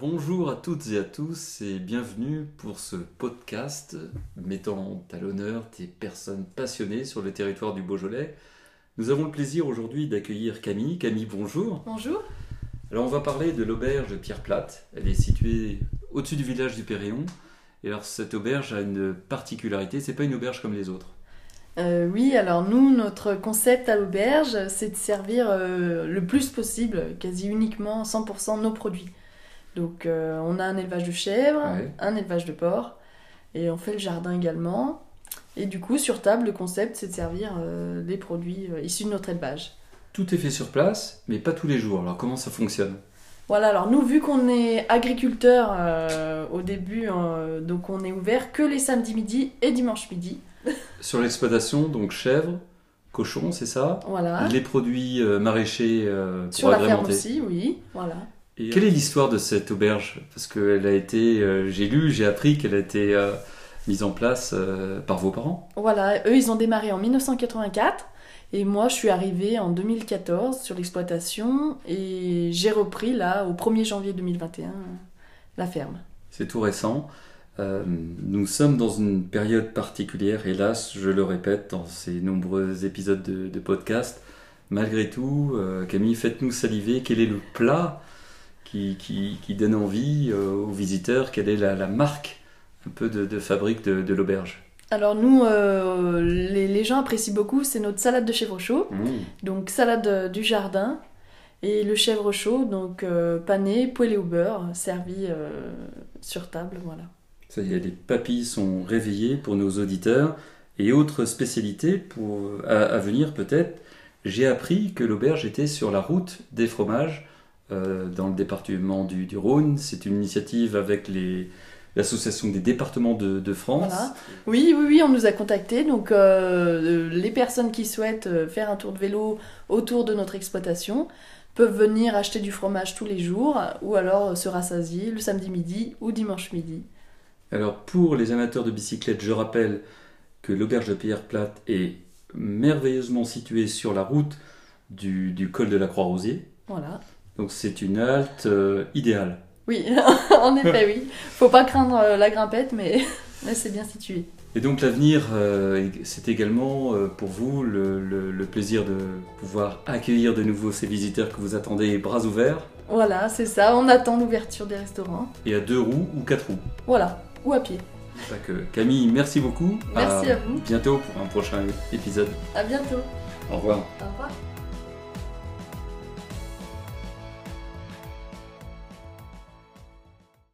Bonjour à toutes et à tous et bienvenue pour ce podcast mettant à l'honneur des personnes passionnées sur le territoire du Beaujolais. Nous avons le plaisir aujourd'hui d'accueillir Camille. Camille, bonjour. Bonjour. Alors on va parler de l'auberge Pierre Plate. Elle est située au-dessus du village du Péréon. Et alors cette auberge a une particularité, c'est pas une auberge comme les autres. Euh, oui, alors nous, notre concept à l'auberge, c'est de servir euh, le plus possible, quasi uniquement 100% nos produits. Donc euh, on a un élevage de chèvres, Ouais. un élevage de porcs, et on fait le jardin également. Et du coup, sur table, le concept, c'est de servir euh, des produits euh, issus de notre élevage. Tout est fait sur place, mais pas tous les jours. Alors comment ça fonctionne? Voilà, alors nous, vu qu'on est agriculteur au début, donc on est ouvert que les samedis midi et dimanche midi. Sur l'exploitation, donc chèvres, cochons, c'est ça? Voilà. Les produits maraîchers pour Sur la ferme aussi, oui. Voilà. Et quelle est l'histoire de cette auberge? Parce qu'elle a été, euh, j'ai lu, j'ai appris qu'elle a été euh, mise en place euh, par vos parents. Voilà, eux, ils ont démarré en 1984. Et moi, je suis arrivée en 2014 sur l'exploitation. Et j'ai repris, là, au 1er janvier 2021, la ferme. C'est tout récent. Euh, nous sommes dans une période particulière, hélas, je le répète dans ces nombreux épisodes de, de podcast. Malgré tout, euh, Camille, faites-nous saliver. Quel est le plat qui, qui, qui donne envie euh, aux visiteurs Quelle est la, la marque un peu de, de fabrique de, de l'auberge Alors, nous, euh, les, les gens apprécient beaucoup, c'est notre salade de chèvre chaud. Mmh. Donc, salade euh, du jardin. Et le chèvre chaud, donc euh, pané, poêlé au beurre, servi euh, sur table, voilà. Ça y est, les papilles sont réveillées pour nos auditeurs. Et autre spécialité pour, à, à venir peut-être, j'ai appris que l'auberge était sur la route des fromages euh, dans le département du, du Rhône. C'est une initiative avec les- l'association des départements de, de France. Voilà. Oui, oui, oui, on nous a contactés. Donc, euh, les personnes qui souhaitent euh, faire un tour de vélo autour de notre exploitation peuvent venir acheter du fromage tous les jours ou alors euh, se rassasier le samedi midi ou dimanche midi. Alors pour les amateurs de bicyclette, je rappelle que l'auberge de Pierre Plate est merveilleusement située sur la route du, du col de la Croix-Rosier. Voilà. Donc c'est une halte euh, idéale. Oui, en effet, oui. Faut pas craindre euh, la grimpette, mais, mais c'est bien situé. Et donc l'avenir, euh, c'est également euh, pour vous le, le- le plaisir de pouvoir accueillir de nouveau ces visiteurs que vous attendez bras ouverts Voilà, c'est ça. On attend l'ouverture des restaurants. et à deux roues ou quatre roues. Voilà, ou à pied. Donc, euh, Camille, merci beaucoup. Merci à vous. Bientôt pour un prochain épisode. À bientôt. Au revoir. Au revoir.